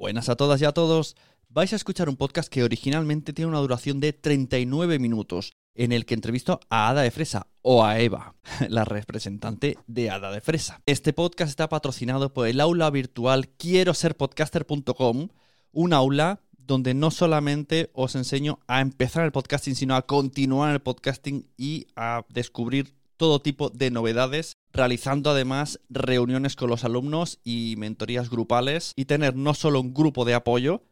Buenas a todas y a todos. Vais a escuchar un podcast que originalmente tiene una duración de 39 minutos, en el que entrevisto a Ada de Fresa, o a Eva, la representante de Ada de Fresa. Este podcast está patrocinado por el aula virtual quiero ser podcaster.com, un aula donde no solamente os enseño a empezar el podcasting, sino a continuar el podcasting y a descubrir todo tipo de novedades, realizando además reuniones con los alumnos y mentorías grupales y tener no solo un grupo de apoyo,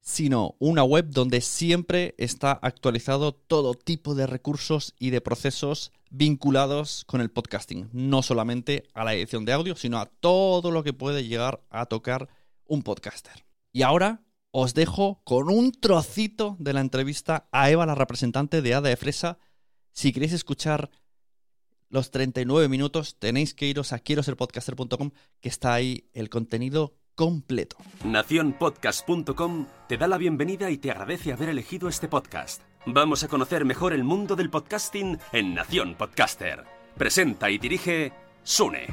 sino una web donde siempre está actualizado todo tipo de recursos y de procesos vinculados con el podcasting, no solamente a la edición de audio, sino a todo lo que puede llegar a tocar un podcaster. Y ahora os dejo con un trocito de la entrevista a Eva, la representante de Ada de Fresa. Si queréis escuchar los 39 minutos, tenéis que iros a quiero ser podcaster.com, que está ahí el contenido completo. Naciónpodcast.com te da la bienvenida y te agradece haber elegido este podcast. Vamos a conocer mejor el mundo del podcasting en Nación Podcaster. Presenta y dirige Sune.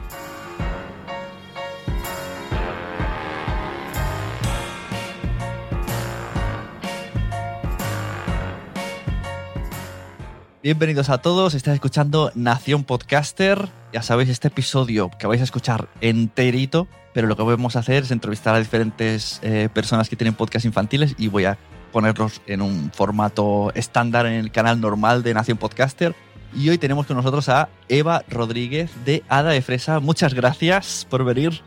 Bienvenidos a todos, estáis escuchando Nación Podcaster. Ya sabéis, este episodio que vais a escuchar enterito, pero lo que vamos a hacer es entrevistar a diferentes eh, personas que tienen podcast infantiles y voy a ponerlos en un formato estándar en el canal normal de Nación Podcaster. Y hoy tenemos con nosotros a Eva Rodríguez de Ada de Fresa. Muchas gracias por venir.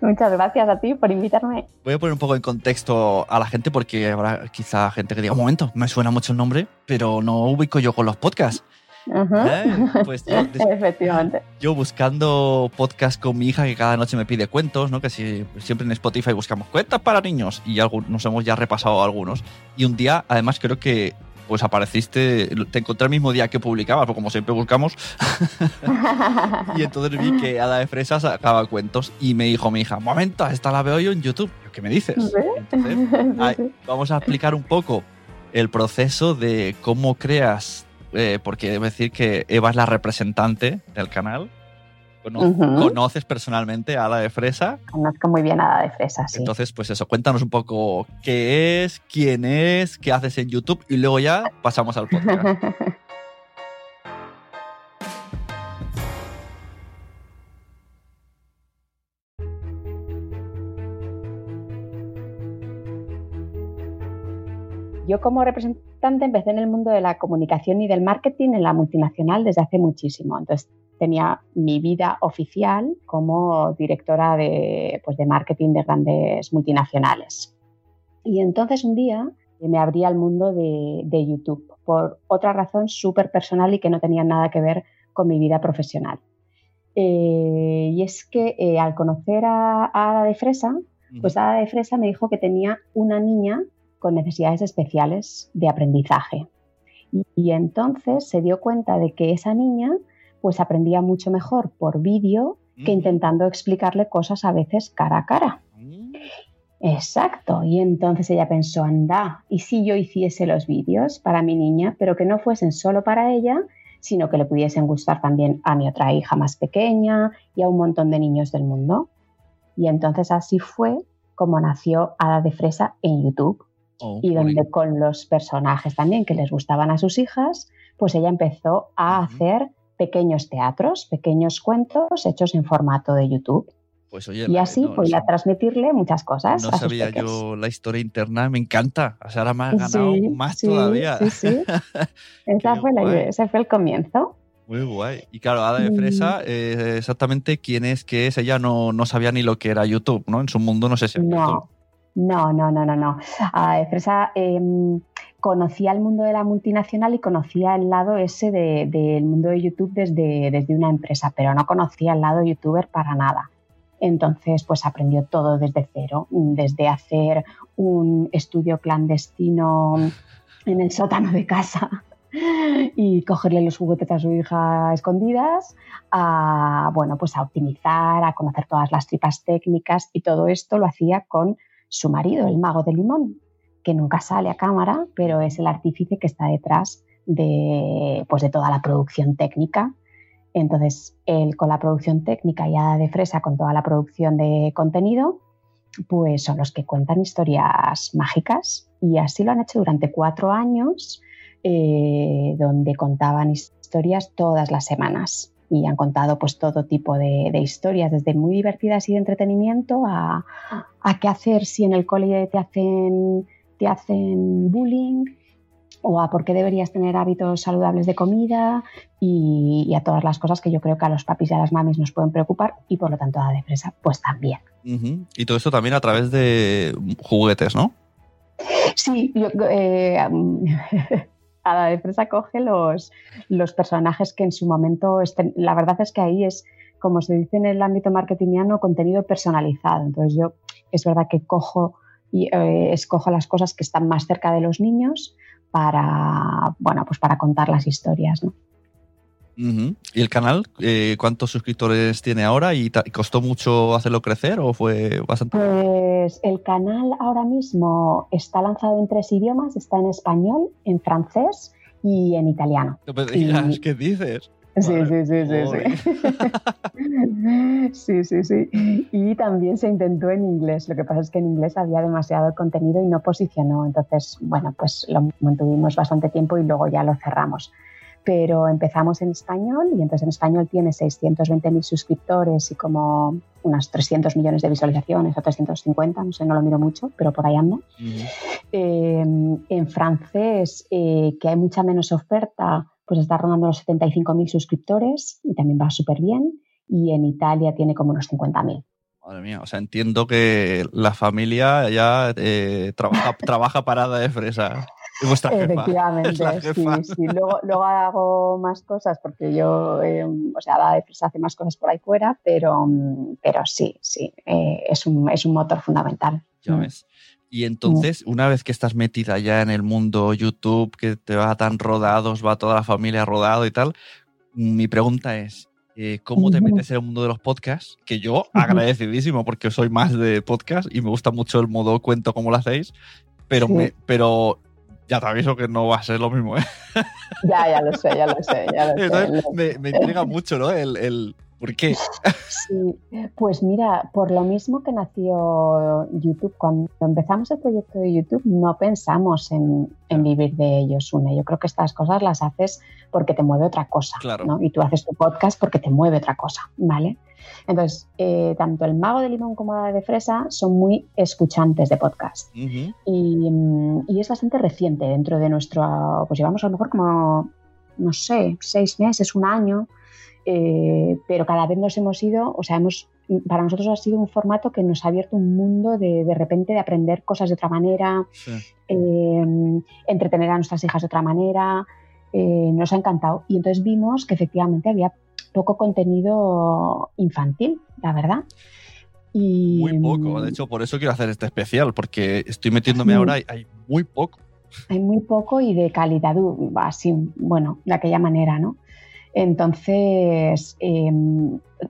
Muchas gracias a ti por invitarme. Voy a poner un poco en contexto a la gente porque habrá quizá gente que diga, un momento, me suena mucho el nombre, pero no ubico yo con los podcasts. ¿Eh? Pues yo, Efectivamente. Yo buscando podcast con mi hija que cada noche me pide cuentos, ¿no? Que si, siempre en Spotify buscamos cuentas para niños y algo, nos hemos ya repasado algunos. Y un día, además, creo que pues apareciste, te encontré el mismo día que publicabas, porque como siempre buscamos. y entonces vi que Ada de Fresa sacaba cuentos y me dijo mi hija, momento, esta la veo yo en YouTube. ¿Qué me dices? Entonces, vamos a explicar un poco el proceso de cómo creas, eh, porque debo decir que Eva es la representante del canal. ¿Conoces personalmente a Ada de Fresa? Conozco muy bien a Ada de Fresa, sí. Entonces, pues eso, cuéntanos un poco qué es, quién es, qué haces en YouTube y luego ya pasamos al podcast. Yo como representante empecé en el mundo de la comunicación y del marketing en la multinacional desde hace muchísimo. Entonces tenía mi vida oficial como directora de, pues, de marketing de grandes multinacionales. Y entonces un día me abría al mundo de, de YouTube por otra razón súper personal y que no tenía nada que ver con mi vida profesional. Eh, y es que eh, al conocer a, a Ada de Fresa, pues Ada de Fresa me dijo que tenía una niña con necesidades especiales de aprendizaje. Y, y entonces se dio cuenta de que esa niña pues aprendía mucho mejor por vídeo que intentando explicarle cosas a veces cara a cara. Exacto. Y entonces ella pensó, anda, ¿y si yo hiciese los vídeos para mi niña, pero que no fuesen solo para ella, sino que le pudiesen gustar también a mi otra hija más pequeña y a un montón de niños del mundo? Y entonces así fue como nació Hada de Fresa en YouTube. Oh, y donde con los personajes también que les gustaban a sus hijas, pues ella empezó a hacer pequeños teatros, pequeños cuentos hechos en formato de YouTube. Pues oye, Y así no, podía no- transmitirle muchas cosas. no a sus sabía peques. yo la historia interna, me encanta. O sea, ahora me has ganado Sí, más sí, todavía. Sí, sí. Esa fue la- ese fue el comienzo. Muy guay. Y claro, Ada de Mm. Fresa, eh, exactamente quién es, qué es. Ella no, no sabía ni lo que era YouTube, ¿no? En su mundo no sé si. No, no, no, no, no, no. A de Fresa em, conocía el mundo de la multinacional y conocía el lado ese de- del mundo de YouTube desde, desde una empresa, pero no conocía el lado youtuber para nada. Entonces, pues aprendió todo desde cero, desde hacer un estudio clandestino en el sótano de casa y cogerle los juguetes a su hija escondidas, a, bueno, pues a optimizar, a conocer todas las tripas técnicas y todo esto lo hacía con su marido, el mago de limón, que nunca sale a cámara, pero es el artífice que está detrás de, pues de toda la producción técnica. Entonces, él con la producción técnica y Hada de Fresa con toda la producción de contenido, pues son los que cuentan historias mágicas y así lo han hecho durante cuatro años, eh, donde contaban historias todas las semanas y han contado pues todo tipo de, de historias, desde muy divertidas y de entretenimiento a, a qué hacer si en el cole te hacen, te hacen bullying o a por qué deberías tener hábitos saludables de comida y, y a todas las cosas que yo creo que a los papis y a las mamis nos pueden preocupar y por lo tanto a la de fresa pues también. Y todo esto también a través de juguetes, ¿no? Sí, yo, eh, a la de fresa coge los, los personajes que en su momento estén. La verdad es que ahí es, como se dice en el ámbito marketingiano, contenido personalizado. Entonces yo es verdad que cojo y eh, escojo las cosas que están más cerca de los niños para, bueno, pues para contar las historias. ¿Y el canal? eh, ¿Cuántos suscriptores tiene ahora? ¿Y costó mucho hacerlo crecer o fue bastante? Pues el canal ahora mismo está lanzado en tres idiomas, está en español, en francés y en italiano. No me digas, y- ¿qué dices? Sí, Vale. sí, sí, sí, sí. Sí, sí, sí. Y también se intentó en inglés. Lo que pasa es que en inglés había demasiado contenido y no posicionó. Entonces, bueno, pues lo mantuvimos bastante tiempo y luego ya lo cerramos. Pero empezamos en español y entonces en español tiene 620.000 suscriptores y como unas 300 millones de visualizaciones o 350, no sé, no lo miro mucho, pero por ahí anda. Ujú. Eh, en francés, eh, que hay mucha menos oferta, pues está rondando los 75.000 suscriptores y también va súper bien. Y en Italia tiene como unos 50.000. Madre mía, o sea, entiendo que la familia ya eh, trabaja, trabaja parada de fresa. Es vuestra jefa. Efectivamente, Es la sí, jefa. sí. Luego, luego hago más cosas porque yo, eh, o sea, la defensa hace más cosas por ahí fuera, pero, mm, pero sí, sí, eh, es, un, es un motor fundamental. Ya Mm. ves. Y entonces, una vez que estás metida ya en el mundo YouTube, que te va tan rodados, va toda la familia rodado y tal, mi pregunta es, eh, ¿cómo te metes en el mundo de los podcasts? Que yo agradecidísimo porque soy más de podcast y me gusta mucho el modo cuento como lo hacéis, pero, Sí. me, pero ya te aviso que no va a ser lo mismo. ¿eh? Ya, ya lo sé, ya lo sé, ya lo sé. Entonces, Lo- me, me intriga mucho, ¿no? El, el ¿por qué? Sí, pues mira, por lo mismo que nació YouTube, cuando empezamos el proyecto de YouTube no pensamos en, en vivir de ellos, Une. Yo creo que estas cosas las haces porque te mueve otra cosa, Claro. ¿no? Y tú haces tu podcast porque te mueve otra cosa, ¿vale? Entonces, eh, tanto el mago de limón como la de fresa son muy escuchantes de podcast. Y, y es bastante reciente dentro de nuestro, pues llevamos a lo mejor como, no sé, seis meses, un año, eh, pero cada vez nos hemos ido, o sea, hemos para nosotros ha sido un formato que nos ha abierto un mundo de, de repente de aprender cosas de otra manera, eh, entretener a nuestras hijas de otra manera, eh, nos ha encantado. Y entonces vimos que efectivamente había poco contenido infantil, la verdad. Y, Muy poco, de hecho por eso quiero hacer este especial, porque estoy metiéndome ahora y hay muy poco. Hay muy poco y de calidad, uh, así, bueno, de aquella manera, ¿no? Entonces, eh,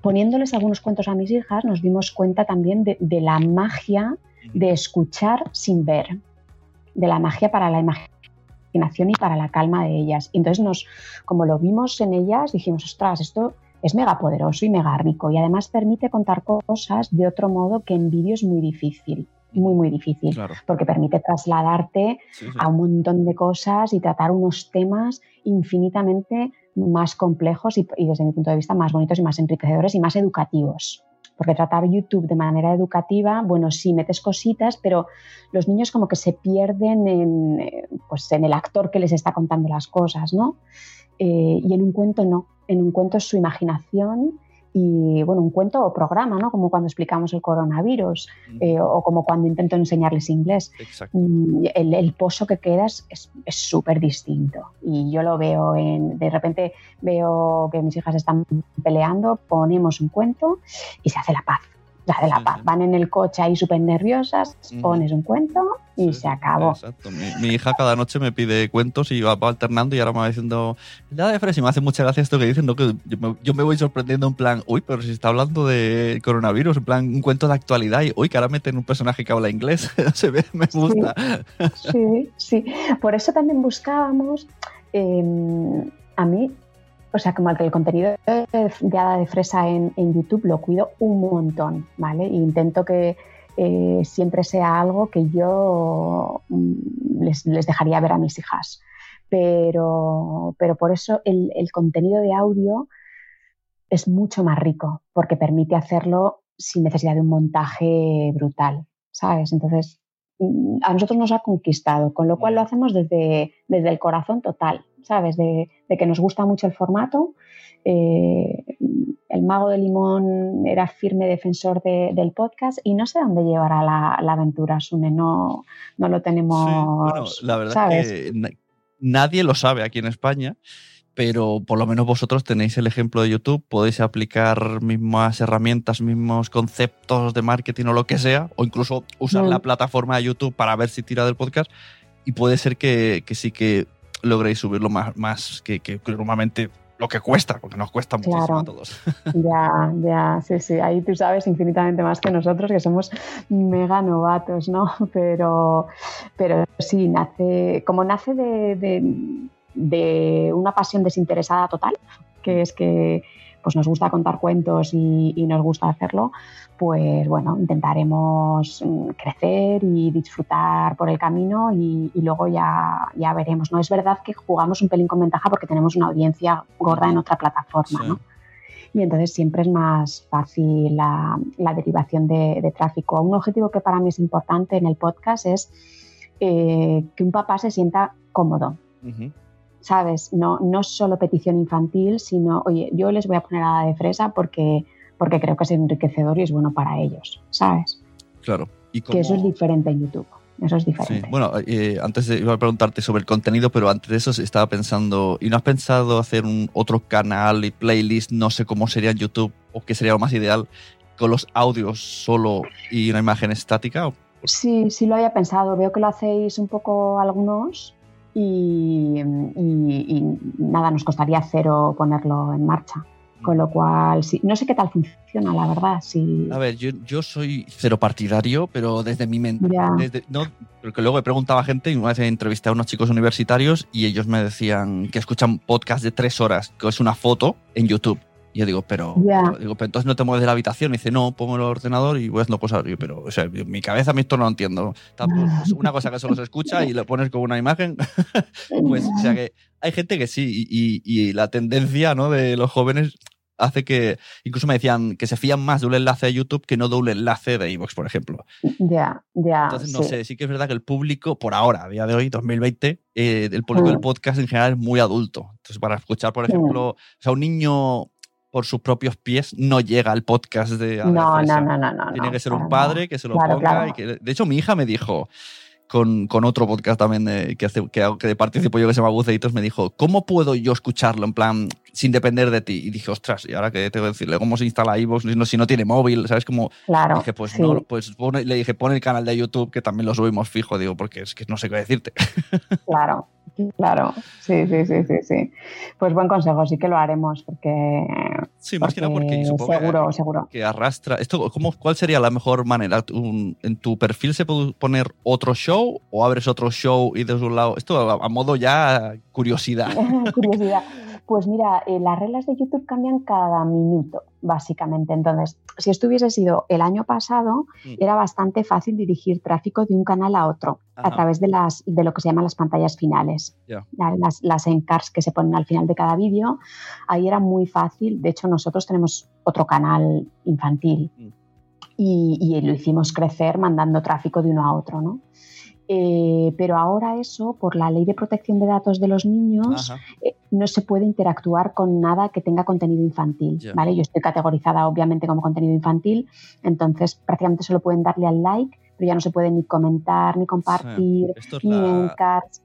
poniéndoles algunos cuentos a mis hijas, nos dimos cuenta también de, de, la magia de escuchar sin ver, de la magia para la imaginación y para la calma de ellas. Y entonces, nos, como lo vimos en ellas, dijimos, ostras, esto es mega poderoso y mega rico y además permite contar cosas de otro modo que en vídeo es muy difícil muy, muy difícil, Claro. porque permite trasladarte Sí, sí. a un montón de cosas y tratar unos temas infinitamente más complejos y, desde mi punto de vista más bonitos y más enriquecedores y más educativos. Porque tratar YouTube de manera educativa, bueno, sí, metes cositas, pero los niños como que se pierden en, eh, pues, en el actor que les está contando las cosas, ¿no? Eh, y en un cuento no. En un cuento es su imaginación y, bueno, un cuento o programa, ¿no? Como cuando explicamos el coronavirus eh, o como cuando intento enseñarles inglés. Mm, el, el pozo que quedas es es súper distinto. Y yo lo veo en. De repente veo que mis hijas están peleando, ponemos un cuento y se hace la paz. Se hace la paz. sí. Van en el coche ahí súper nerviosas, pones un cuento y Sí, se acabó. Exacto. Mi, mi hija cada noche me pide cuentos y va, va alternando y ahora me va diciendo, la de Fresa, y me hace mucha gracia esto que dicen, ¿no? que yo me, yo me voy sorprendiendo en plan, uy, pero si está hablando de coronavirus, en plan un cuento de actualidad y, uy, que ahora meten un personaje que habla inglés, se ve, me gusta. Sí, sí. Por eso también buscábamos, eh, a mí, o sea, como que el contenido de, de Hada de Fresa en, en YouTube lo cuido un montón, ¿vale? E intento que eh, siempre sea algo que yo mm, les, les dejaría ver a mis hijas. Pero, pero por eso el, el contenido de audio es mucho más rico, porque permite hacerlo sin necesidad de un montaje brutal, ¿sabes? Entonces, mm, a nosotros nos ha conquistado, con lo cual lo hacemos desde, desde el corazón total, ¿sabes? De, de que nos gusta mucho el formato. Eh, el mago de limón era firme defensor de- del podcast y no sé dónde llevará la, la aventura, Sune, no, no lo tenemos. Sí, bueno, la verdad ¿sabes? es que na- nadie lo sabe aquí en España, pero por lo menos vosotros tenéis el ejemplo de YouTube, podéis aplicar mismas herramientas, mismos conceptos de marketing o lo que sea, o incluso usar Mm. la plataforma de YouTube para ver si tira del podcast, y puede ser que, que sí que logréis subirlo más, más que, que- que normalmente lo que cuesta, porque nos cuesta muchísimo Claro. a todos. Ya, ya, sí, sí, ahí tú sabes infinitamente más que nosotros, que somos mega novatos, ¿no? Pero, pero sí, nace, como nace de, de- de una pasión desinteresada total, que es que pues nos gusta contar cuentos y, y nos gusta hacerlo, pues bueno, intentaremos mm, crecer y disfrutar por el camino y, y luego ya, ya veremos. No es verdad que jugamos un pelín con ventaja porque tenemos una audiencia gorda en otra plataforma, Sí. ¿no? y entonces siempre es más fácil la, la derivación de, de tráfico. Un objetivo que para mí es importante en el podcast es eh, que un papá se sienta cómodo. ¿Sabes? No, no solo petición infantil, sino, oye, yo les voy a poner a la de fresa porque, porque creo que es enriquecedor y es bueno para ellos, ¿sabes? Claro. Y Que eso es diferente en YouTube. Eso es Sí, diferente. bueno, eh, antes de, iba a preguntarte sobre el contenido, pero antes de eso estaba pensando, ¿y no has pensado hacer un otro canal y playlist, no sé cómo sería en YouTube o qué sería lo más ideal, con los audios solo y una imagen estática? ¿O- Sí, sí lo había pensado. Veo que lo hacéis un poco algunos y, y- y nada, nos costaría cero ponerlo en marcha. Con lo cual, sí, no sé qué tal funciona, la verdad. Sí. A ver, yo, yo soy cero partidario, pero desde mi mente. Desde, no, porque luego he preguntado a gente y una vez entrevisté a unos chicos universitarios y ellos me decían que escuchan podcast de tres horas, que es una foto en YouTube. Y yo digo, pero, digo, pero entonces no te mueves de la habitación. Y dice, no, pongo el ordenador y voy haciendo cosas. Yo, pero, o sea, en mi cabeza a mí esto no lo entiendo. Es una cosa que solo se escucha y lo pones con una imagen. Pues, o sea que hay gente que sí, y, y- y la tendencia ¿no? de los jóvenes hace que, incluso me decían que se fían más de un enlace de YouTube que no de un enlace de iVoox, por ejemplo. Ya, ya. Entonces, no sí. sé, sí que es verdad que el público, por ahora, a día de hoy, 2020, eh, el público Mm. del podcast en general es muy adulto. Entonces, para escuchar, por ejemplo, o sea, un niño por sus propios pies no llega al podcast de Ada No, no, no, no, no. Tiene que ser un padre que se lo Claro, ponga. claro. y que- de hecho, mi hija me dijo, con, con otro podcast también de- que, hace, que, que participo yo que se llama Buceitos, me dijo, ¿cómo puedo yo escucharlo en plan sin depender de ti? Y dije, ostras, ¿y ahora qué tengo que decirle? ¿Cómo se instala iVoox si no, si no tiene móvil? ¿Sabes? Como, Claro. dije, pues sí. no, pues pone- le dije, pon el canal de YouTube que también lo subimos fijo, digo, porque es que no sé qué decirte. Claro, claro. Sí, sí, sí, sí, sí. Pues buen consejo, sí que lo haremos, porque. Sí, más que nada porque supongo que- seguro, seguro. que arrastra. Esto, ¿cómo, ¿Cuál sería la mejor manera? ¿En tu perfil se puede poner otro show o abres otro show y de un lado? Esto a, a modo ya curiosidad. Curiosidad. Pues mira, eh, las reglas de YouTube cambian cada minuto, básicamente. Entonces, si esto hubiese sido el año pasado, Mm. era bastante fácil dirigir tráfico de un canal a otro Ajá. a través de, las, de lo que se llaman las pantallas finales. La- Las, las encarts que se ponen al final de cada vídeo. Ahí era muy fácil. De hecho, nosotros tenemos otro canal infantil Mm. y, y lo hicimos crecer mandando tráfico de uno a otro, ¿no? Eh, pero ahora eso, por la ley de protección de datos de los niños, eh, no se puede interactuar con nada que tenga contenido infantil. ¿vale? Yo estoy categorizada obviamente como contenido infantil, entonces prácticamente solo pueden darle al like, pero ya no se puede ni comentar, ni compartir, Esto es ni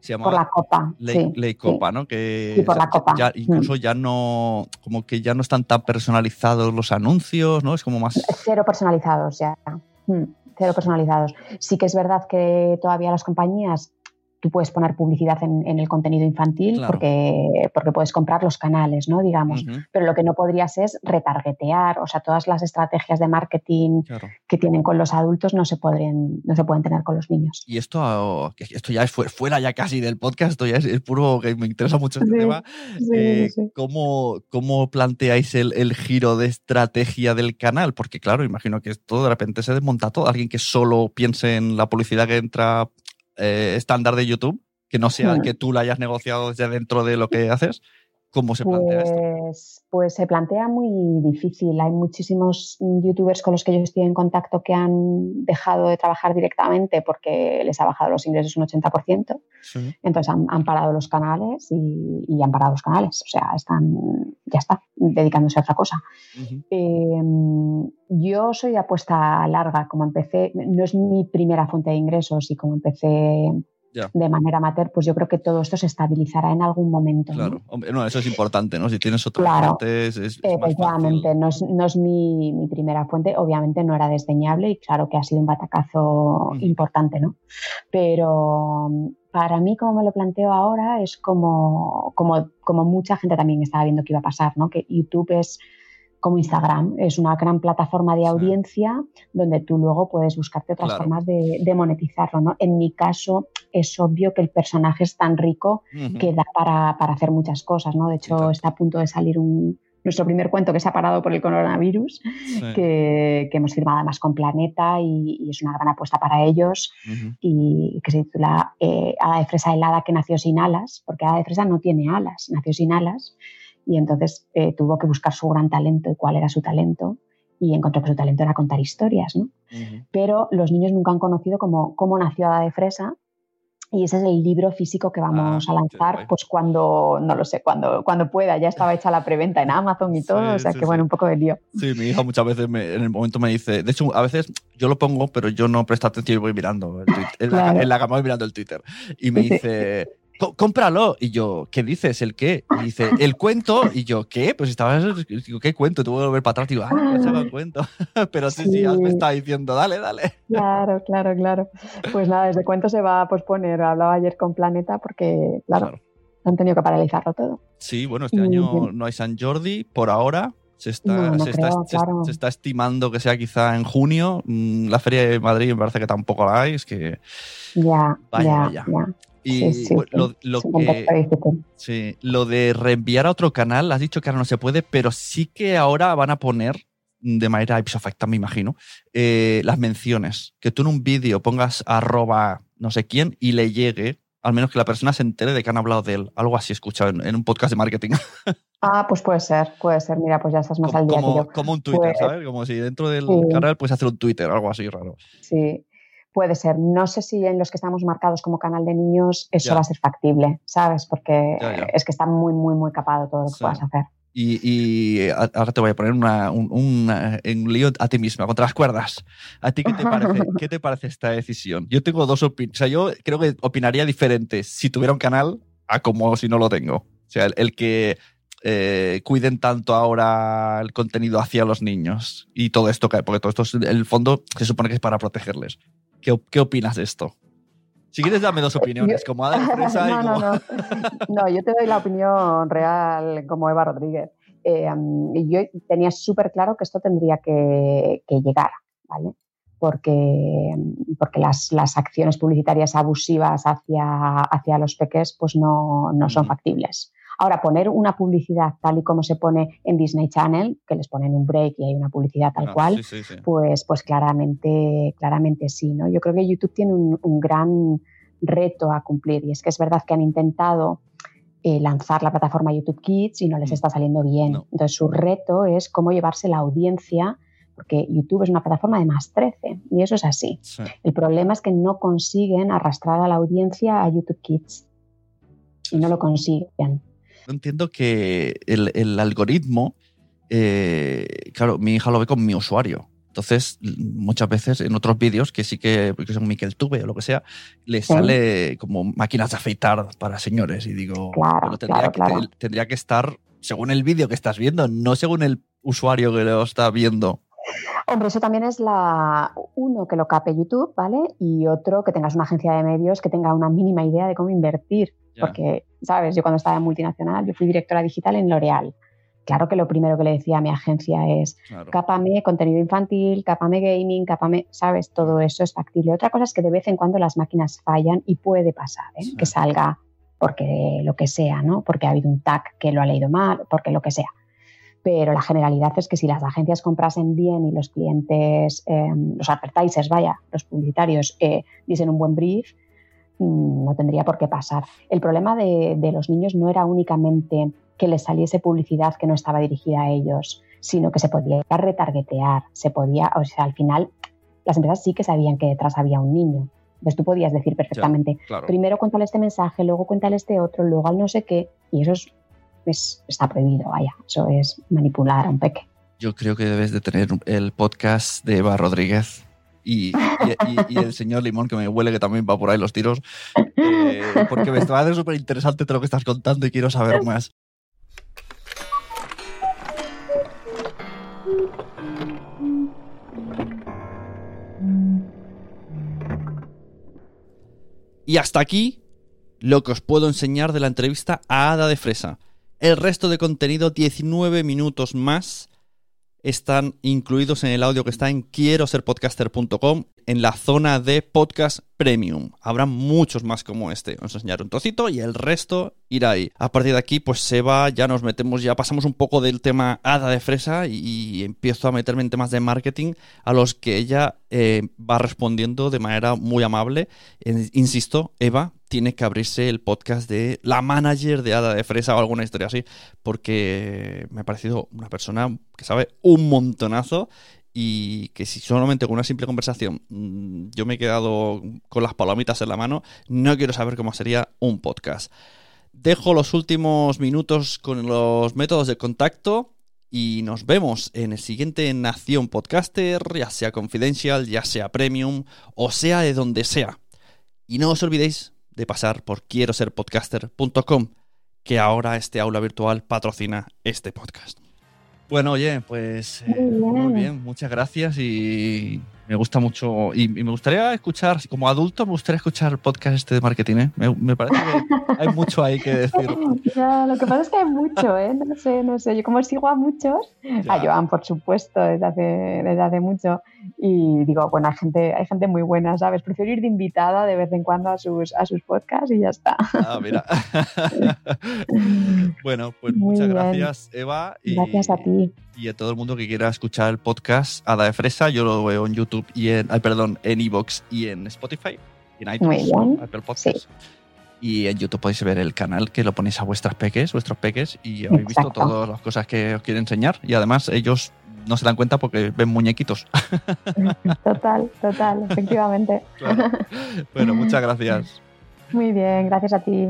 llama por la copa. ley, sí, ley sí. Copa, ¿no? Que Sí, por la Copa. ya- Mm. incluso ya no, como que ya no están tan personalizados los anuncios, ¿no? Es como más... Cero personalizados ya. Mm, Cero personalizados. Sí que es verdad que todavía las compañías, tú puedes poner publicidad en, en el contenido infantil Claro. porque, porque puedes comprar los canales, ¿no? Digamos. Pero lo que no podrías es retargetear, o sea, todas las estrategias de marketing claro. que tienen con los adultos no se pueden, no se pueden tener con los niños. Y esto, esto ya es fu- fuera ya casi del podcast, esto ya es, es puro que me interesa mucho este Sí, tema. sí, Eh, sí. ¿cómo, cómo planteáis el, el giro de estrategia del canal? Porque claro, imagino que esto de repente se desmonta todo. Alguien que solo piense en la publicidad que entra eh, estándar de YouTube, que no sea Hmm. que tú la hayas negociado desde dentro de lo que haces, ¿cómo se plantea esto? Pues, pues se plantea muy difícil. Hay muchísimos youtubers con los que yo estoy en contacto que han dejado de trabajar directamente porque les ha bajado los ingresos un 80%. Sí. Entonces han, han parado los canales y, y han parado los canales. O sea, están, ya está, dedicándose a otra cosa. Eh, yo soy de apuesta larga, como empecé, no es mi primera fuente de ingresos y como empecé De manera amateur, pues yo creo que todo esto se estabilizará en algún momento. ¿no? Claro, Hombre, no, eso es importante, ¿no? Si tienes otras Claro. fuentes, es, es más. Efectivamente, no es, no es mi, mi primera fuente, obviamente no era desdeñable y claro que ha sido un batacazo importante, ¿no? Pero mm, para mí, como me lo planteo ahora, es como, como, como mucha gente también estaba viendo que iba a pasar, ¿no? Que YouTube es como Instagram, es una gran plataforma de Sí. audiencia donde tú luego puedes buscarte otras Claro. formas de, de monetizarlo, ¿no? En mi caso, es obvio que el personaje es tan rico que da para, para hacer muchas cosas, ¿no? De hecho, Exacto. está a punto de salir un, nuestro primer cuento que se ha parado por el coronavirus, Sí. que, que hemos firmado además con Planeta y, y es una gran apuesta para ellos y que se titula eh, Hada de fresa helada que nació sin alas, porque Hada de fresa no tiene alas, nació sin alas y entonces eh, tuvo que buscar su gran talento y cuál era su talento y encontró que su talento era contar historias, ¿no? Ujú. pero los niños nunca han conocido cómo, cómo nació Hada de Fresa. Y ese es el libro físico que vamos Ah, a lanzar, pues cuando, no lo sé, cuando, cuando pueda. Ya estaba hecha la preventa en Amazon y Sí, todo, o sea sí, que bueno, sí. un poco de lío. Sí, mi hija muchas veces me- en el momento me dice, de hecho, a veces yo lo pongo, pero yo no presto atención y voy mirando el Twitter, en, la, Claro. en la cama voy mirando el Twitter. Y me Sí. dice, "Co- cómpralo. Y yo, ¿qué dices? ¿El qué? Y dice, el cuento. Y yo, ¿qué? Pues estabas, digo, ¿qué cuento? Tuve que volver para atrás. Digo, ah, ya se el cuento. pero sí, sí, ya me está diciendo, dale, dale. Claro, claro, claro. Pues nada, desde cuento se va a posponer. Hablaba ayer con Planeta porque, claro, Claro. han tenido que paralizarlo todo. Sí, bueno, este año no hay San Jordi por ahora. Se está, No, no se, está, creo, se- claro. se está estimando que sea quizá en junio. Mm, La feria de Madrid me parece que tampoco la hay. Es que. Ya, Vaya, ya, vaya. ya. Y Sí, sí, lo, lo que, sí, lo de reenviar a otro canal, has dicho que ahora no se puede, pero sí que ahora van a poner de manera ipso me imagino, eh, las menciones. Que tú en un vídeo pongas arroba no sé quién y le llegue, al menos que la persona se entere de que han hablado de él. Algo así escuchado en, en un podcast de marketing. Ah, pues puede ser, puede ser. Mira, pues ya estás más al como, día que como, yo. como un Twitter, Pues- ¿sabes? Como si dentro del canal puedes hacer un Twitter, algo así raro. Sí, puede ser. No sé si en los que estamos marcados como canal de niños eso Ya. va a ser factible, ¿sabes? Porque Ya, ya. es que está muy, muy, muy capado todo lo que Sí. puedas hacer. Y, ahora te voy a poner una, un, en lío a ti misma, contra las cuerdas. ¿A ti qué te parece, qué te parece esta decisión? Yo tengo dos opiniones. O sea, yo creo que opinaría diferente si tuviera un canal a como si no lo tengo. O sea, el, que eh, cuiden tanto ahora el contenido hacia los niños y todo esto, porque todo esto, en el fondo, se supone que es para protegerles. ¿Qué, qué opinas de esto? Si quieres, dame dos opiniones, como Ada Fresa no, no, no. no, yo te doy la opinión real como Eva Rodríguez. Eh, yo tenía súper claro que esto tendría que, llegar, ¿vale? Porque, porque las, las, acciones publicitarias abusivas hacia, hacia los peques pues no, no son factibles. Ahora, poner una publicidad tal y como se pone en Disney Channel, que les ponen un break y hay una publicidad tal ah, cual, pues, pues claramente, claramente sí, ¿no? Yo creo que YouTube tiene un, gran reto a cumplir y es que es verdad que han intentado eh, lanzar la plataforma YouTube Kids y no les mm. está saliendo bien. Entonces su reto es cómo llevarse la audiencia porque YouTube es una plataforma de más 13 y eso es así. El problema es que no consiguen arrastrar a la audiencia a YouTube Kids y no lo consiguen entiendo que el, algoritmo, eh, claro, mi hija lo ve con mi usuario. Entonces, muchas veces en otros vídeos, que sí que, porque son Miquel Tube o lo que sea, le sale como máquinas de afeitar para señores. Y digo, tendría, que, tendría que estar según el vídeo que estás viendo, no según el usuario que lo está viendo. Hombre, eso también es la uno que lo cape YouTube, ¿vale? Y otro que tengas una agencia de medios que tenga una mínima idea de cómo invertir. Porque, ¿sabes? Yo cuando estaba en multinacional, yo fui directora digital en L'Oreal. Claro que lo primero que le decía a mi agencia es, cápame contenido infantil, cápame gaming, cápame, ¿sabes? Todo eso es factible. Otra cosa es que de vez en cuando las máquinas fallan y puede pasar, ¿eh? Que salga porque lo que sea, ¿no? Porque ha habido un tag que lo ha leído mal, porque lo que sea. Pero la generalidad es que si las agencias comprasen bien y los clientes, em, los advertisers, vaya, los publicitarios, eh, diesen un buen brief, no tendría por qué pasar. El problema de, los niños no era únicamente que les saliese publicidad que no estaba dirigida a ellos, sino que se podía retargetear, se podía, o sea, al final las empresas sí que sabían que detrás había un niño. Entonces tú podías decir perfectamente, primero cuéntale este mensaje, luego cuéntale este otro, luego al no sé qué, y eso es, está prohibido, vaya, eso es manipular a un peque. Yo creo que debes de tener el podcast de Eva Rodríguez y, el señor Limón, que me huele que también va por ahí los tiros, eh, porque me está súper interesante todo lo que estás contando y quiero saber más. Y hasta aquí lo que os puedo enseñar de la entrevista a Ada de Fresa. El resto de contenido, 19 minutos más, están incluidos en el audio que está en quiero ser podcaster.com en la zona de podcast premium. Habrá muchos más como este. Vamos a enseñar un trocito y el resto irá ahí. A partir de aquí, pues se va, ya nos metemos, ya pasamos un poco del tema hada de fresa y, empiezo a meterme en temas de marketing a los que ella eh, va respondiendo de manera muy amable. insisto, Eva, tiene que abrirse el podcast de la manager de Hada de Fresa o alguna historia así, porque me ha parecido una persona que sabe un montonazo y que si solamente con una simple conversación mm, yo me he quedado con las palomitas en la mano, no quiero saber cómo sería un podcast. Dejo los últimos minutos con los métodos de contacto y nos vemos en el siguiente Nación Podcaster, ya sea Confidential, ya sea Premium o sea de donde sea. Y no os olvidéis de pasar por quiero ser podcaster.com, que ahora este aula virtual patrocina este podcast. Bueno, oye, pues eh, muy bien, muchas gracias y me gusta mucho y, me gustaría escuchar, como adulto, me gustaría escuchar el podcast este de marketing. ¿eh? Me, parece que hay mucho ahí que decir. Ya, lo que pasa es que hay mucho, ¿eh? No sé, no sé. Yo como sigo a muchos, a Joan, por supuesto, desde hace, desde hace mucho. Y digo, bueno, hay gente, hay gente muy buena, ¿sabes? Prefiero ir de invitada de vez en cuando a sus, a sus podcasts y ya está. Ah, mira. bueno, pues muchas gracias, Eva. Y, gracias a ti. Y a todo el mundo que quiera escuchar el podcast Ada de Fresa, yo lo veo en YouTube y en, perdón, en Evox y en Spotify, en iTunes, Apple Podcasts. Y en YouTube podéis ver el canal que lo ponéis a vuestras peques, vuestros peques, y habéis visto todas las cosas que os quiero enseñar. Y además ellos no se dan cuenta porque ven muñequitos. Total, total, efectivamente. Bueno, muchas gracias. Muy bien, gracias a ti.